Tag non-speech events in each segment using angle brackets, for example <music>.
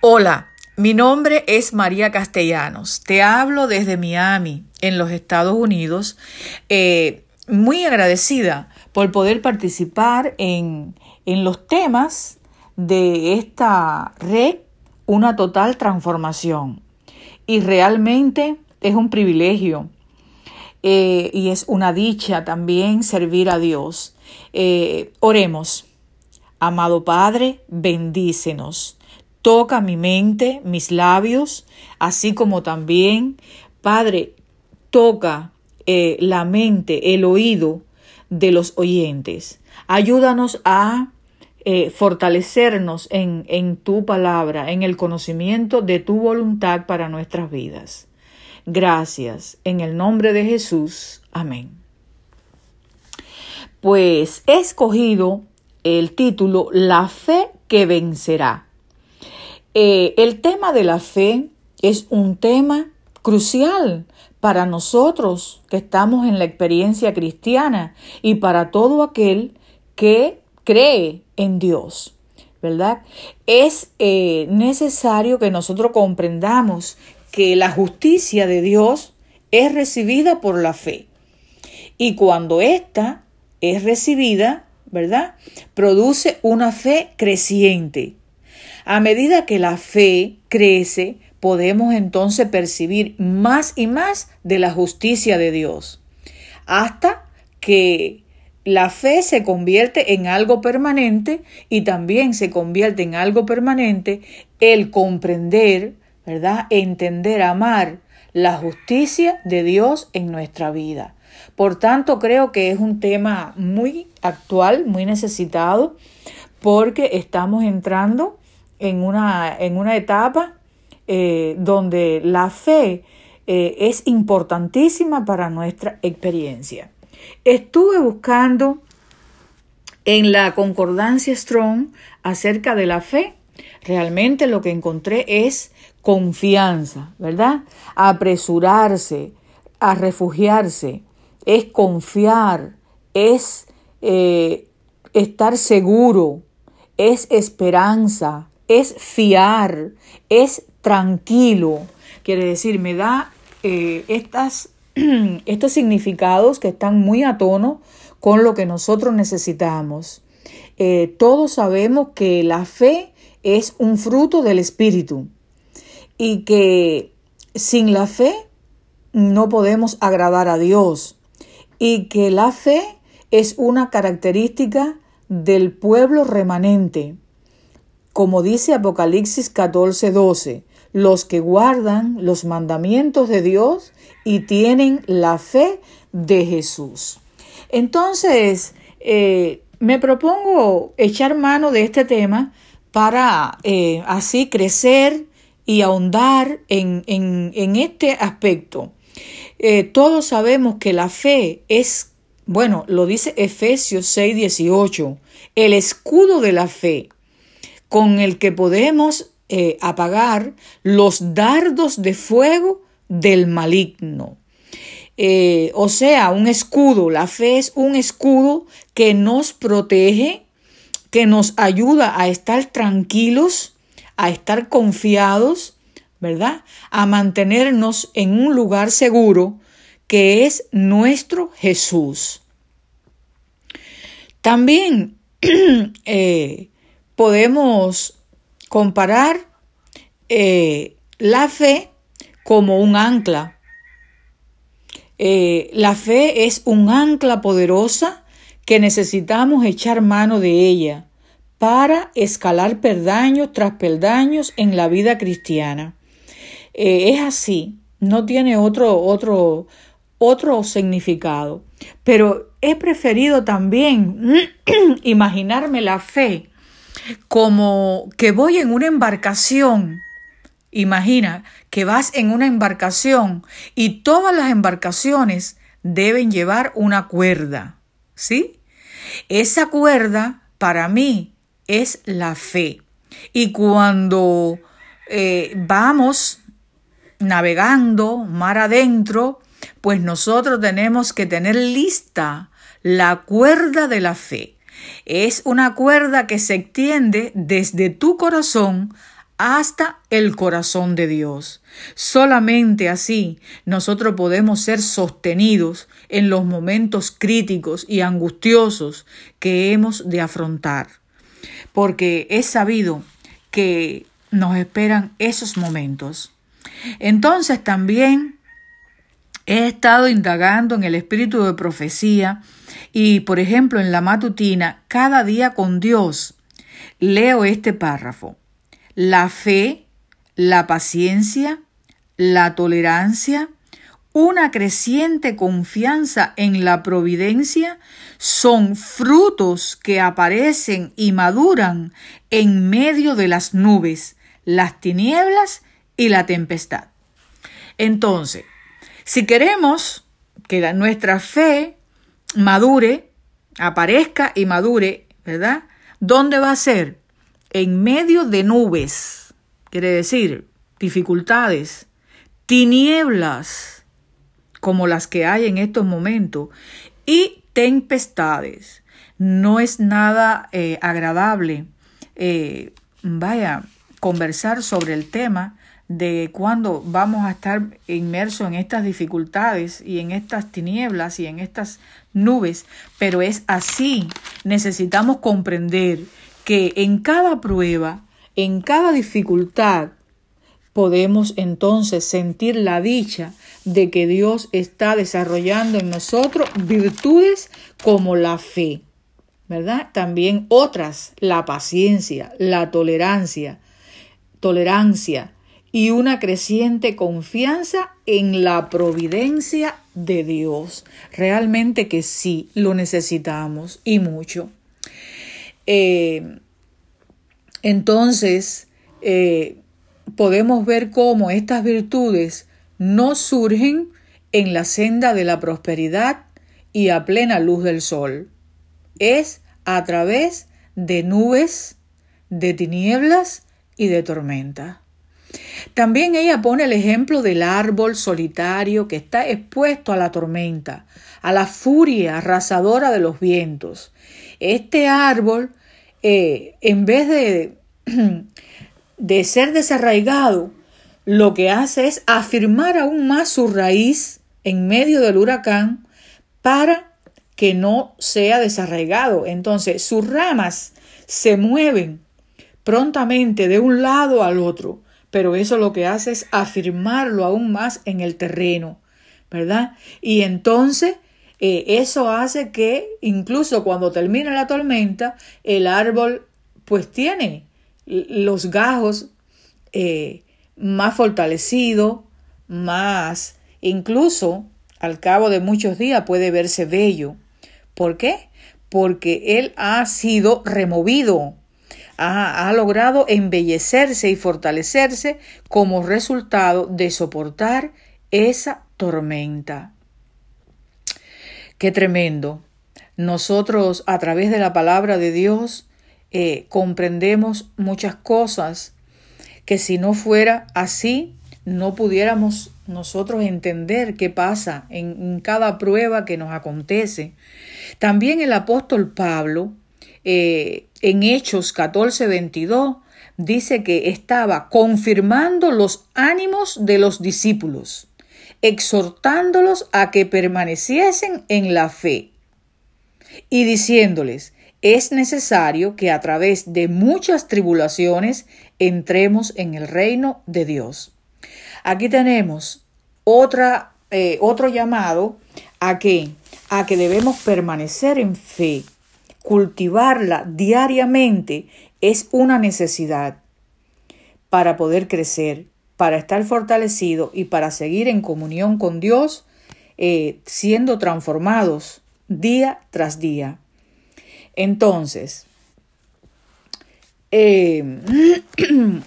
Hola, mi nombre es María Castellanos. Te hablo desde Miami, en los Estados Unidos. Eh, muy agradecida por poder participar en, en los temas de esta red, una total transformación. Y realmente es un privilegio eh, y es una dicha también servir a Dios. Eh, oremos. Amado Padre, bendícenos toca mi mente, mis labios, así como también, Padre, toca eh, la mente, el oído de los oyentes. Ayúdanos a eh, fortalecernos en, en tu palabra, en el conocimiento de tu voluntad para nuestras vidas. Gracias. En el nombre de Jesús. Amén. Pues he escogido el título La fe que vencerá. Eh, el tema de la fe es un tema crucial para nosotros que estamos en la experiencia cristiana y para todo aquel que cree en Dios, ¿verdad? Es eh, necesario que nosotros comprendamos que la justicia de Dios es recibida por la fe. Y cuando ésta es recibida, ¿verdad? Produce una fe creciente. A medida que la fe crece, podemos entonces percibir más y más de la justicia de Dios, hasta que la fe se convierte en algo permanente y también se convierte en algo permanente el comprender, ¿verdad? Entender, amar la justicia de Dios en nuestra vida. Por tanto, creo que es un tema muy actual, muy necesitado, porque estamos entrando en una, en una etapa eh, donde la fe eh, es importantísima para nuestra experiencia. Estuve buscando en la concordancia Strong acerca de la fe. Realmente lo que encontré es confianza, ¿verdad? Apresurarse, a refugiarse, es confiar, es eh, estar seguro, es esperanza, es fiar, es tranquilo. Quiere decir, me da eh, estas, <clears throat> estos significados que están muy a tono con lo que nosotros necesitamos. Eh, todos sabemos que la fe es un fruto del Espíritu y que sin la fe no podemos agradar a Dios y que la fe es una característica del pueblo remanente como dice Apocalipsis 14:12, los que guardan los mandamientos de Dios y tienen la fe de Jesús. Entonces, eh, me propongo echar mano de este tema para eh, así crecer y ahondar en, en, este aspecto. Eh, todos sabemos que la fe es, bueno, lo dice Efesios 6:18, el escudo de la fe con el que podemos eh, apagar los dardos de fuego del maligno. Eh, o sea, un escudo. La fe es un escudo que nos protege, que nos ayuda a estar tranquilos, a estar confiados, ¿verdad? A mantenernos en un lugar seguro que es nuestro Jesús. También <clears throat> eh, podemos comparar eh, la fe como un ancla. Eh, la fe es un ancla poderosa que necesitamos echar mano de ella para escalar peldaños tras peldaños en la vida cristiana. Eh, es así, no tiene otro, otro, otro significado. Pero he preferido también <clears throat> imaginarme la fe como que voy en una embarcación. Imagina que vas en una embarcación y todas las embarcaciones deben llevar una cuerda, ¿sí? Esa cuerda para mí es la fe. Y cuando eh, vamos navegando mar adentro, pues nosotros tenemos que tener lista la cuerda de la fe. Es una cuerda que se extiende desde tu corazón hasta el corazón de Dios. Solamente así nosotros podemos ser sostenidos en los momentos críticos y angustiosos que hemos de afrontar, porque es sabido que nos esperan esos momentos. Entonces también he estado indagando en el espíritu de profecía y, por ejemplo, en la matutina, cada día con Dios, leo este párrafo la fe, la paciencia, la tolerancia, una creciente confianza en la providencia son frutos que aparecen y maduran en medio de las nubes, las tinieblas y la tempestad. Entonces, si queremos que nuestra fe madure, aparezca y madure, ¿verdad? ¿Dónde va a ser? en medio de nubes, quiere decir dificultades, tinieblas como las que hay en estos momentos y tempestades. No es nada eh, agradable, eh, vaya, conversar sobre el tema de cuando vamos a estar inmersos en estas dificultades y en estas tinieblas y en estas nubes, pero es así. Necesitamos comprender que en cada prueba, en cada dificultad, podemos entonces sentir la dicha de que Dios está desarrollando en nosotros virtudes como la fe, ¿verdad? También otras, la paciencia, la tolerancia, tolerancia y una creciente confianza en la providencia de Dios. Realmente que sí, lo necesitamos y mucho. Eh, entonces, eh, podemos ver cómo estas virtudes no surgen en la senda de la prosperidad y a plena luz del sol. Es a través de nubes, de tinieblas y de tormenta. También ella pone el ejemplo del árbol solitario que está expuesto a la tormenta, a la furia arrasadora de los vientos. Este árbol eh, en vez de, <clears throat> de ser desarraigado, lo que hace es afirmar aún más su raíz en medio del huracán para que no sea desarraigado. Entonces sus ramas se mueven prontamente de un lado al otro, pero eso lo que hace es afirmarlo aún más en el terreno, ¿verdad? Y entonces eh, eso hace que incluso cuando termina la tormenta, el árbol pues tiene los gajos eh, más fortalecidos, más, incluso al cabo de muchos días puede verse bello. ¿Por qué? Porque él ha sido removido, ha, logrado embellecerse y fortalecerse como resultado de soportar esa tormenta. Qué tremendo. Nosotros a través de la palabra de Dios eh, comprendemos muchas cosas que si no fuera así, no pudiéramos nosotros entender qué pasa en, cada prueba que nos acontece. También el apóstol Pablo, eh, en Hechos 14, 22, dice que estaba confirmando los ánimos de los discípulos exhortándolos a que permaneciesen en la fe y diciéndoles, es necesario que a través de muchas tribulaciones entremos en el reino de Dios. Aquí tenemos otra, eh, otro llamado a que, a que debemos permanecer en fe, cultivarla diariamente es una necesidad para poder crecer, para estar fortalecido y para seguir en comunión con Dios, eh, siendo transformados día tras día. Entonces, eh, <clears throat>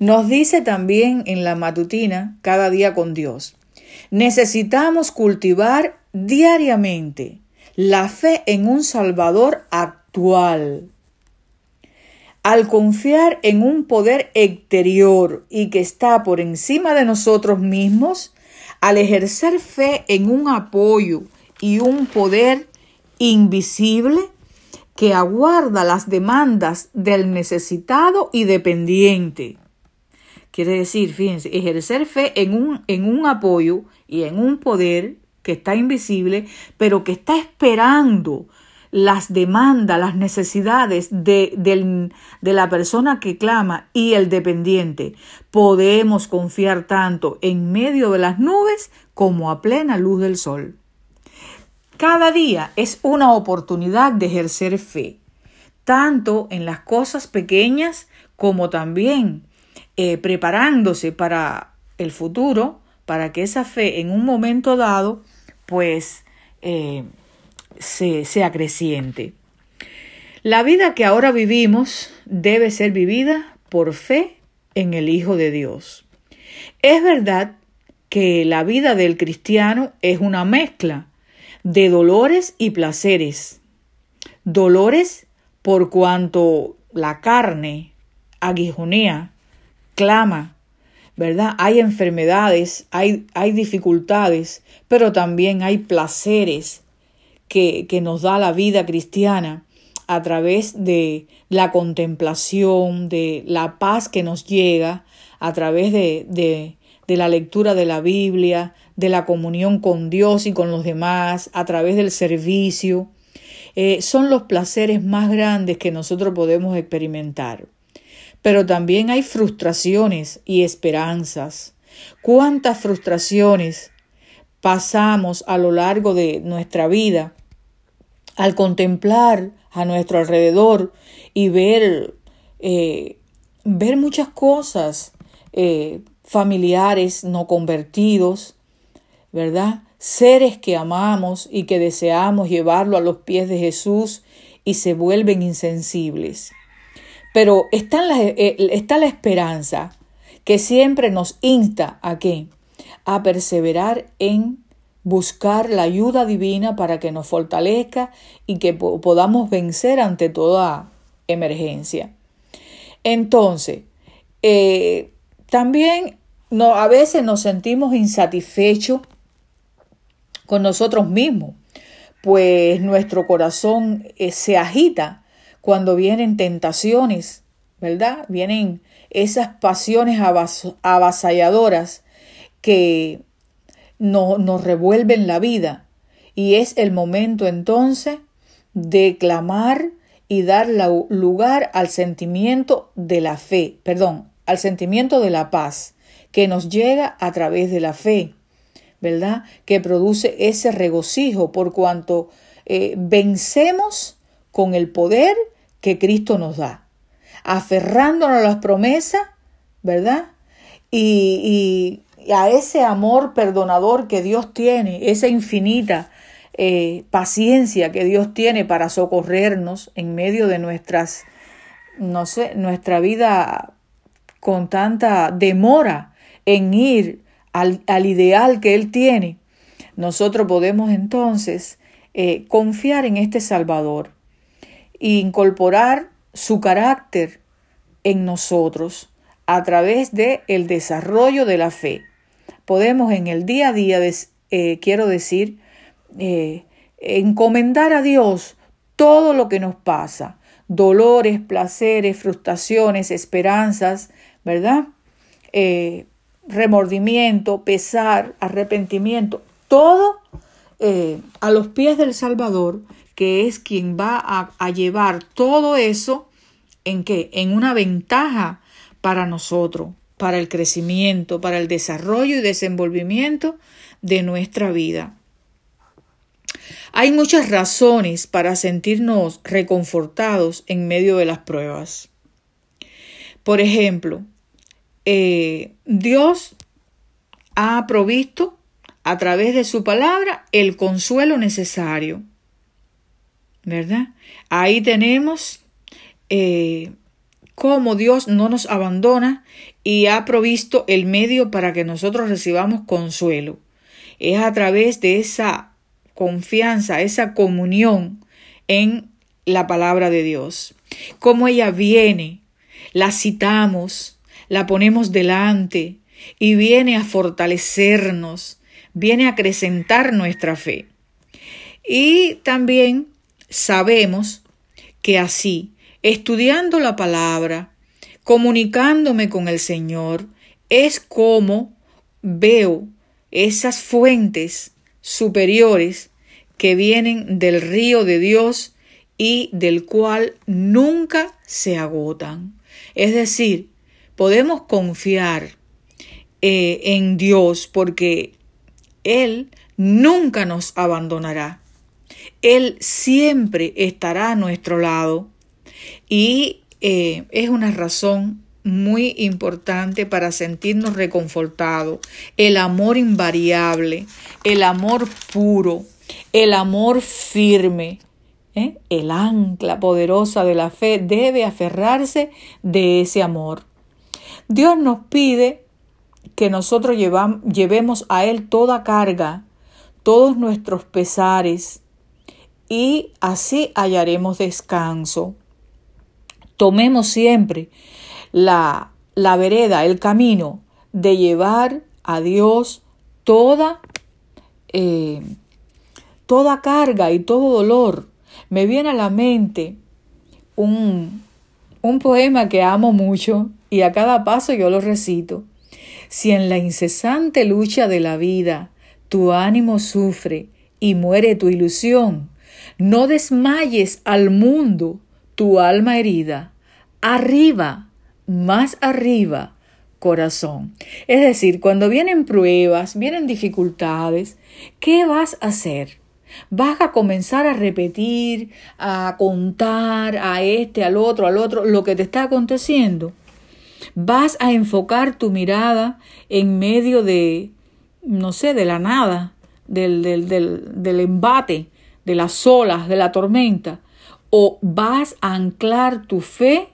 nos dice también en la matutina, cada día con Dios, necesitamos cultivar diariamente la fe en un Salvador actual, al confiar en un poder exterior y que está por encima de nosotros mismos, al ejercer fe en un apoyo y un poder invisible que aguarda las demandas del necesitado y dependiente. Quiere decir, fíjense, ejercer fe en un, en un apoyo y en un poder que está invisible, pero que está esperando las demandas, las necesidades de, de, la persona que clama y el dependiente. Podemos confiar tanto en medio de las nubes como a plena luz del sol. Cada día es una oportunidad de ejercer fe, tanto en las cosas pequeñas como también eh, preparándose para el futuro, para que esa fe en un momento dado, pues, eh, se, sea creciente. La vida que ahora vivimos debe ser vivida por fe en el Hijo de Dios. Es verdad que la vida del cristiano es una mezcla de dolores y placeres. Dolores por cuanto la carne aguijonea, clama, ¿verdad? Hay enfermedades, hay, hay dificultades, pero también hay placeres que, que nos da la vida cristiana a través de la contemplación, de la paz que nos llega, a través de, de, la lectura de la Biblia, de la comunión con Dios y con los demás, a través del servicio. Eh, son los placeres más grandes que nosotros podemos experimentar. Pero también hay frustraciones y esperanzas. ¿Cuántas frustraciones pasamos a lo largo de nuestra vida al contemplar a nuestro alrededor y ver, eh, ver muchas cosas, eh, familiares no convertidos, ¿verdad? Seres que amamos y que deseamos llevarlo a los pies de Jesús y se vuelven insensibles. Pero está la, eh, está la esperanza que siempre nos insta a qué? A perseverar en buscar la ayuda divina para que nos fortalezca y que podamos vencer ante toda emergencia. Entonces, eh, también no, a veces nos sentimos insatisfechos con nosotros mismos, pues nuestro corazón eh, se agita cuando vienen tentaciones, ¿verdad? Vienen esas pasiones avasalladoras que nos revuelven la vida. Y es el momento entonces de clamar y dar lugar al sentimiento de la fe, perdón, al sentimiento de la paz que nos llega a través de la fe, ¿verdad? Que produce ese regocijo por cuanto eh, vencemos con el poder que Cristo nos da, aferrándonos a las promesas, ¿verdad? Y, a ese amor perdonador que Dios tiene, esa infinita eh, paciencia que Dios tiene para socorrernos en medio de nuestras, no sé, nuestra vida con tanta demora en ir al, ideal que Él tiene, nosotros podemos entonces eh, confiar en este Salvador incorporar su carácter en nosotros a través de el desarrollo de la fe. Podemos en el día a día, eh, quiero decir, eh, encomendar a Dios todo lo que nos pasa, dolores, placeres, frustraciones, esperanzas, ¿verdad? Eh, remordimiento, pesar, arrepentimiento, todo a los pies del Salvador que es quien va a, llevar todo eso en qué? En una ventaja para nosotros, para el crecimiento, para el desarrollo y desenvolvimiento de nuestra vida. Hay muchas razones para sentirnos reconfortados en medio de las pruebas. Por ejemplo, eh, Dios ha provisto a través de su palabra el consuelo necesario. ¿Verdad? Ahí tenemos eh, cómo Dios no nos abandona y ha provisto el medio para que nosotros recibamos consuelo. Es a través de esa confianza, esa comunión en la palabra de Dios. Cómo ella viene, la citamos, la ponemos delante y viene a fortalecernos, viene a acrecentar nuestra fe. Y también sabemos que así, estudiando la palabra, comunicándome con el Señor es como veo esas fuentes superiores que vienen del río de Dios y del cual nunca se agotan. Es decir, podemos confiar eh, en Dios porque Él nunca nos abandonará. Él siempre estará a nuestro lado y eh, es una razón muy importante para sentirnos reconfortados. El amor invariable, el amor puro, el amor firme, ¿eh? el ancla poderosa de la fe debe aferrarse de ese amor. Dios nos pide que nosotros llevemos a Él toda carga, todos nuestros pesares, y así hallaremos descanso. Tomemos siempre la, la vereda, el camino de llevar a Dios toda, eh, toda carga y todo dolor. Me viene a la mente un, un poema que amo mucho y a cada paso yo lo recito. Si en la incesante lucha de la vida tu ánimo sufre y muere tu ilusión, no desmayes al mundo tu alma herida. Arriba, más arriba, corazón. Es decir, cuando vienen pruebas, vienen dificultades, ¿qué vas a hacer? Vas a comenzar a repetir, a contar a este, al otro, al otro, lo que te está aconteciendo. Vas a enfocar tu mirada en medio de, no sé, de la nada, del, del, del, del embate, de las olas, de la tormenta. O vas a anclar tu fe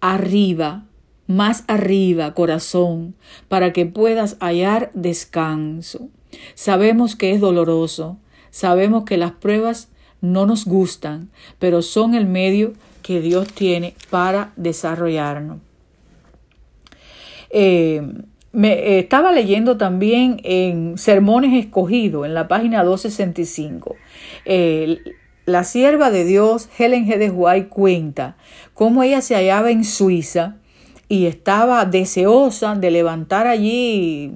arriba, más arriba, corazón, para que puedas hallar descanso. Sabemos que es doloroso, sabemos que las pruebas no nos gustan, pero son el medio que Dios tiene para desarrollarnos. Eh, me eh, estaba leyendo también en Sermones Escogidos, en la página 265. La sierva de Dios, Helen G. de White, cuenta cómo ella se hallaba en Suiza y estaba deseosa de levantar allí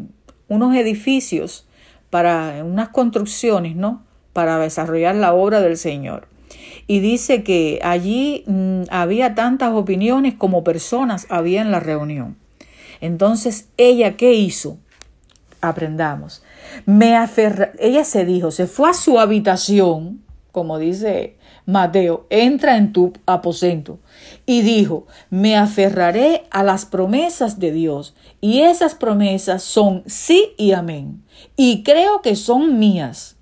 unos edificios para unas construcciones, ¿no? Para desarrollar la obra del Señor. Y dice que allí mm, había tantas opiniones como personas había en la reunión. Entonces, ella qué hizo? Aprendamos. Me aferra, ella se dijo, se fue a su habitación, como dice Mateo, entra en tu aposento y dijo, me aferraré a las promesas de Dios y esas promesas son sí y amén y creo que son mías.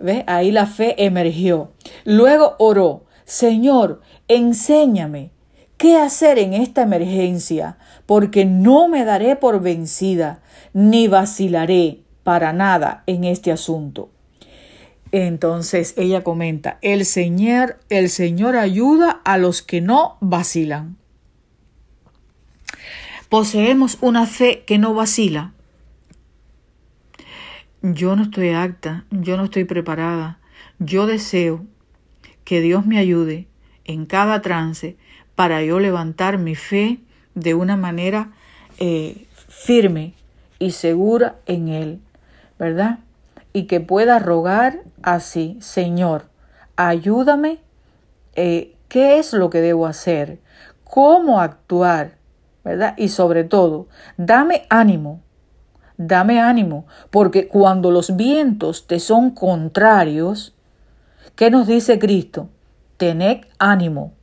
¿Ve? Ahí la fe emergió. Luego oró, Señor, enséñame qué hacer en esta emergencia, porque no me daré por vencida, ni vacilaré para nada en este asunto. Entonces ella comenta, el Señor, el Señor ayuda a los que no vacilan. Poseemos una fe que no vacila. Yo no estoy acta, yo no estoy preparada. Yo deseo que Dios me ayude en cada trance para yo levantar mi fe de una manera eh, firme y segura en Él, ¿verdad? y que pueda rogar así, Señor, ayúdame, eh, ¿qué es lo que debo hacer? ¿Cómo actuar? ¿Verdad? Y sobre todo, dame ánimo, dame ánimo, porque cuando los vientos te son contrarios, ¿qué nos dice Cristo? Tened ánimo.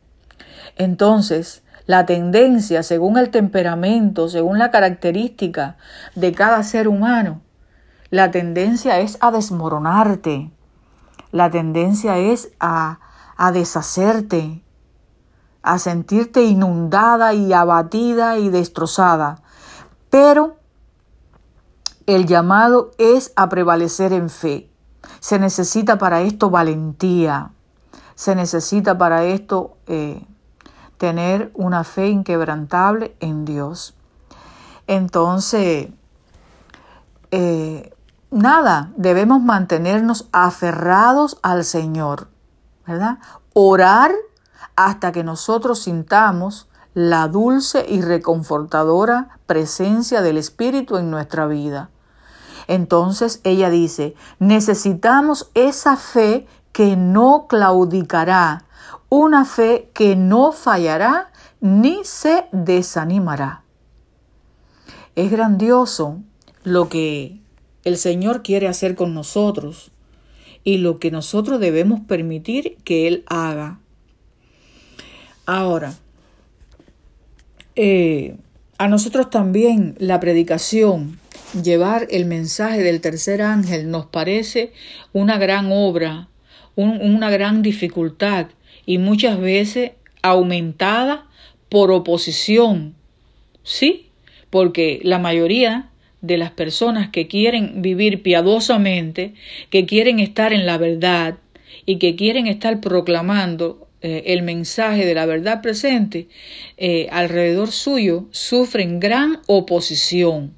Entonces, la tendencia, según el temperamento, según la característica de cada ser humano, la tendencia es a desmoronarte. La tendencia es a, a deshacerte, a sentirte inundada y abatida y destrozada. Pero el llamado es a prevalecer en fe. Se necesita para esto valentía. Se necesita para esto eh, tener una fe inquebrantable en Dios. Entonces, eh, nada, debemos mantenernos aferrados al Señor, ¿verdad? Orar hasta que nosotros sintamos la dulce y reconfortadora presencia del Espíritu en nuestra vida. Entonces ella dice, necesitamos esa fe que no claudicará, una fe que no fallará ni se desanimará. Es grandioso lo que el Señor quiere hacer con nosotros y lo que nosotros debemos permitir que Él haga. Ahora, eh, a nosotros también la predicación, llevar el mensaje del tercer ángel nos parece una gran obra, una gran dificultad y muchas veces aumentada por oposición. ¿Sí? Porque la mayoría de las personas que quieren vivir piadosamente, que quieren estar en la verdad y que quieren estar proclamando eh, el mensaje de la verdad presente, eh, alrededor suyo sufren gran oposición.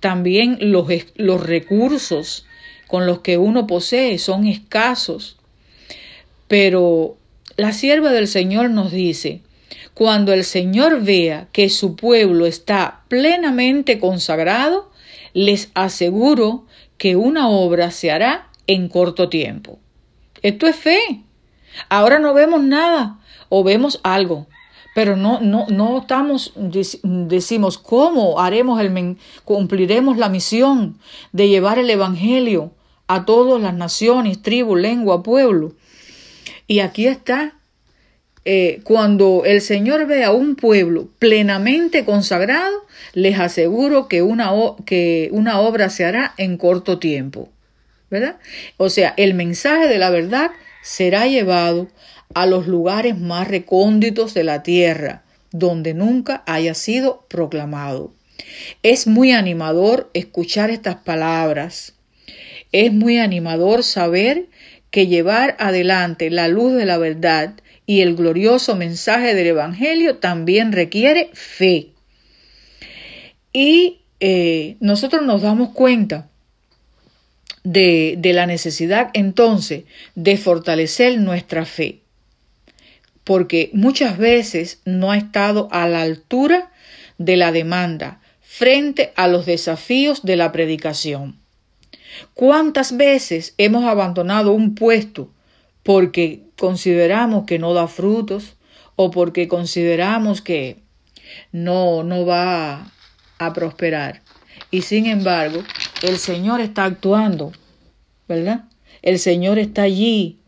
También los, los recursos con los que uno posee son escasos. Pero la sierva del Señor nos dice, cuando el Señor vea que su pueblo está plenamente consagrado, les aseguro que una obra se hará en corto tiempo. Esto es fe. Ahora no vemos nada o vemos algo, pero no, no, no estamos, decimos, ¿cómo haremos el, cumpliremos la misión de llevar el Evangelio a todas las naciones, tribu, lengua, pueblo? Y aquí está, eh, cuando el Señor ve a un pueblo plenamente consagrado, les aseguro que una, que una obra se hará en corto tiempo. ¿Verdad? O sea, el mensaje de la verdad será llevado a los lugares más recónditos de la tierra, donde nunca haya sido proclamado. Es muy animador escuchar estas palabras. Es muy animador saber que llevar adelante la luz de la verdad y el glorioso mensaje del Evangelio también requiere fe. Y eh, nosotros nos damos cuenta de, de la necesidad entonces de fortalecer nuestra fe, porque muchas veces no ha estado a la altura de la demanda frente a los desafíos de la predicación. ¿Cuántas veces hemos abandonado un puesto porque consideramos que no da frutos o porque consideramos que no, no va a prosperar? Y sin embargo, el Señor está actuando, ¿verdad? El Señor está allí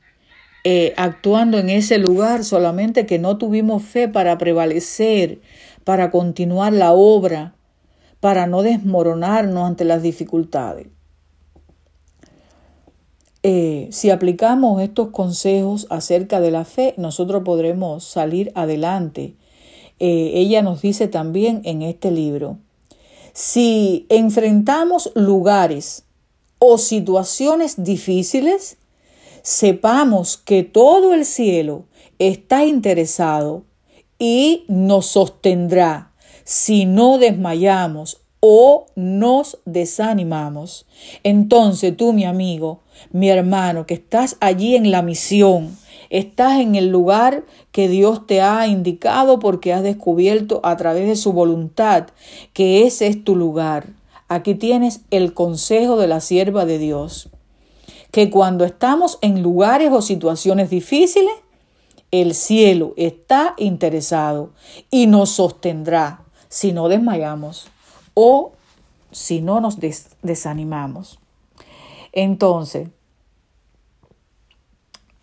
eh, actuando en ese lugar, solamente que no tuvimos fe para prevalecer, para continuar la obra, para no desmoronarnos ante las dificultades. Eh, si aplicamos estos consejos acerca de la fe, nosotros podremos salir adelante. Eh, ella nos dice también en este libro, si enfrentamos lugares o situaciones difíciles, sepamos que todo el cielo está interesado y nos sostendrá si no desmayamos o nos desanimamos. Entonces tú, mi amigo, mi hermano, que estás allí en la misión, Estás en el lugar que Dios te ha indicado porque has descubierto a través de su voluntad que ese es tu lugar. Aquí tienes el consejo de la sierva de Dios. Que cuando estamos en lugares o situaciones difíciles, el cielo está interesado y nos sostendrá si no desmayamos o si no nos desanimamos. Entonces,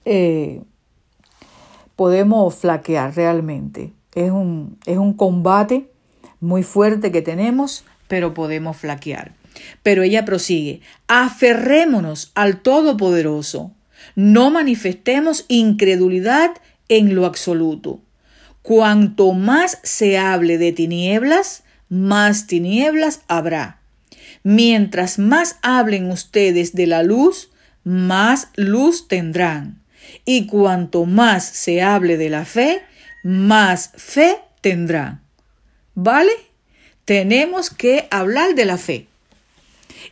eh, podemos flaquear realmente. Es un, es un combate muy fuerte que tenemos, pero podemos flaquear. Pero ella prosigue, aferrémonos al Todopoderoso, no manifestemos incredulidad en lo absoluto. Cuanto más se hable de tinieblas, más tinieblas habrá. Mientras más hablen ustedes de la luz, más luz tendrán. Y cuanto más se hable de la fe, más fe tendrá. ¿Vale? Tenemos que hablar de la fe.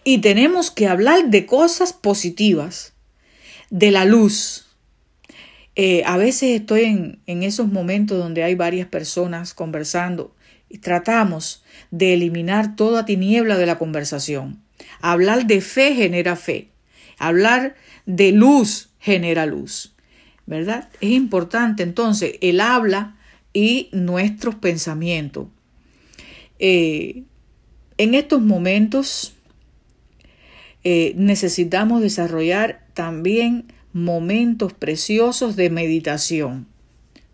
Y tenemos que hablar de cosas positivas, de la luz. Eh, a veces estoy en, en esos momentos donde hay varias personas conversando tratamos de eliminar toda tiniebla de la conversación. Hablar de fe genera fe. Hablar de luz genera luz. ¿Verdad? Es importante entonces el habla y nuestros pensamientos. Eh, en estos momentos eh, necesitamos desarrollar también momentos preciosos de meditación,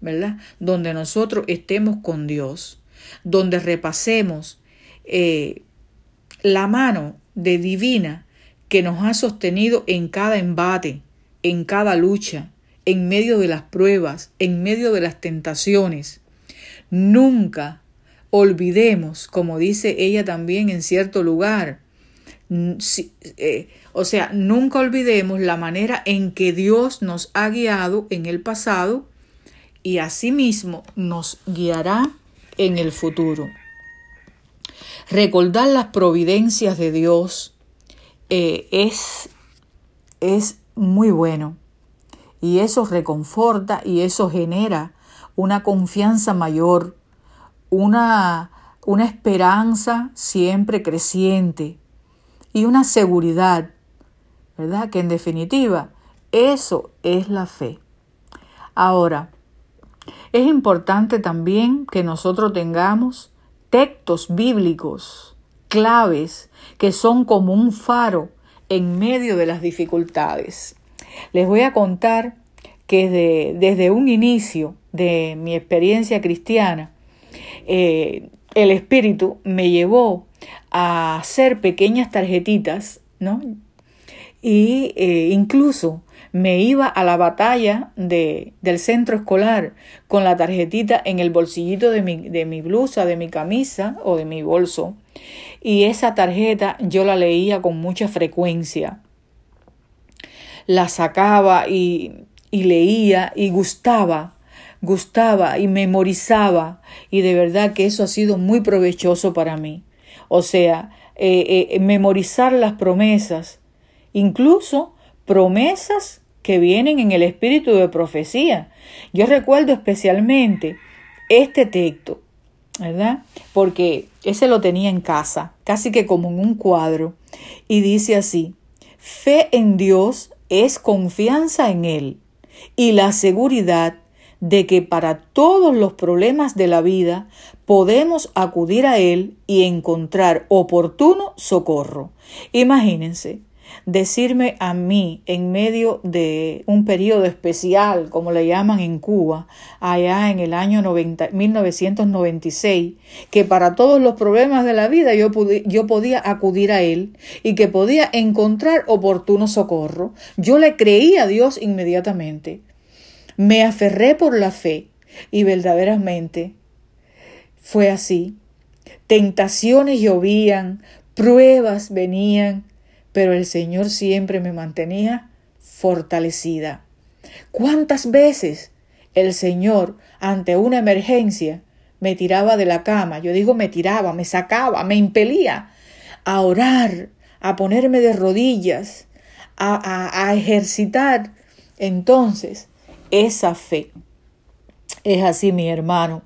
¿verdad? Donde nosotros estemos con Dios, donde repasemos eh, la mano de divina que nos ha sostenido en cada embate, en cada lucha, en medio de las pruebas, en medio de las tentaciones. Nunca olvidemos, como dice ella también en cierto lugar, eh, o sea, nunca olvidemos la manera en que Dios nos ha guiado en el pasado y asimismo nos guiará en el futuro. Recordar las providencias de Dios eh, es, es muy bueno y eso reconforta y eso genera una confianza mayor, una, una esperanza siempre creciente y una seguridad, ¿verdad? Que en definitiva, eso es la fe. Ahora, es importante también que nosotros tengamos textos bíblicos, claves, que son como un faro en medio de las dificultades. Les voy a contar que desde un inicio de mi experiencia cristiana, eh, el Espíritu me llevó a hacer pequeñas tarjetitas, ¿no? Y eh, incluso me iba a la batalla de, del centro escolar con la tarjetita en el bolsillito de mi, de mi blusa, de mi camisa o de mi bolso. Y esa tarjeta yo la leía con mucha frecuencia. La sacaba y, y leía y gustaba gustaba y memorizaba y de verdad que eso ha sido muy provechoso para mí. O sea, eh, eh, memorizar las promesas, incluso promesas que vienen en el espíritu de profecía. Yo recuerdo especialmente este texto, ¿verdad? Porque ese lo tenía en casa, casi que como en un cuadro, y dice así, fe en Dios es confianza en Él y la seguridad de que para todos los problemas de la vida podemos acudir a Él y encontrar oportuno socorro. Imagínense, decirme a mí en medio de un periodo especial, como le llaman en Cuba, allá en el año 1996, que para todos los problemas de la vida yo, yo podía acudir a Él y que podía encontrar oportuno socorro. Yo le creí a Dios inmediatamente. Me aferré por la fe y verdaderamente fue así. Tentaciones llovían, pruebas venían, pero el Señor siempre me mantenía fortalecida. ¿Cuántas veces el Señor, ante una emergencia, me tiraba de la cama? Yo digo me tiraba, me sacaba, me impelía a orar, a ponerme de rodillas, a, a, ejercitar entonces esa fe. Es así, mi hermano,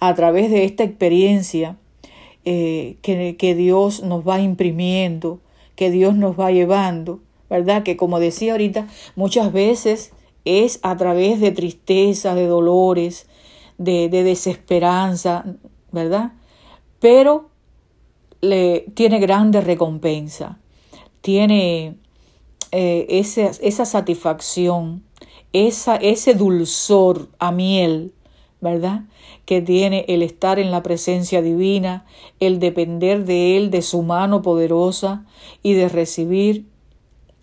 a través de esta experiencia eh, que, que Dios nos va imprimiendo, que Dios nos va llevando, ¿verdad? Que como decía ahorita, muchas veces es a través de tristeza, de dolores, de, de desesperanza, ¿verdad? Pero le, tiene grande recompensa, tiene eh, esa, esa satisfacción esa, ese dulzor a miel, ¿verdad? Que tiene el estar en la presencia divina, el depender de Él, de su mano poderosa y de recibir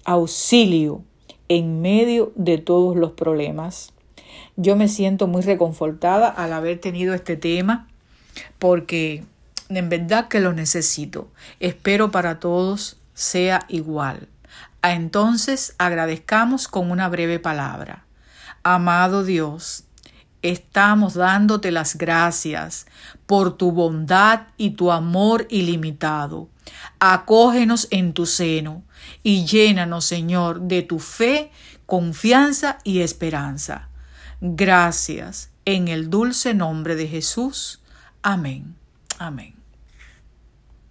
auxilio en medio de todos los problemas. Yo me siento muy reconfortada al haber tenido este tema porque en verdad que lo necesito. Espero para todos sea igual. Entonces agradezcamos con una breve palabra. Amado Dios, estamos dándote las gracias por tu bondad y tu amor ilimitado. Acógenos en tu seno y llénanos, Señor, de tu fe, confianza y esperanza. Gracias. En el dulce nombre de Jesús. Amén. Amén.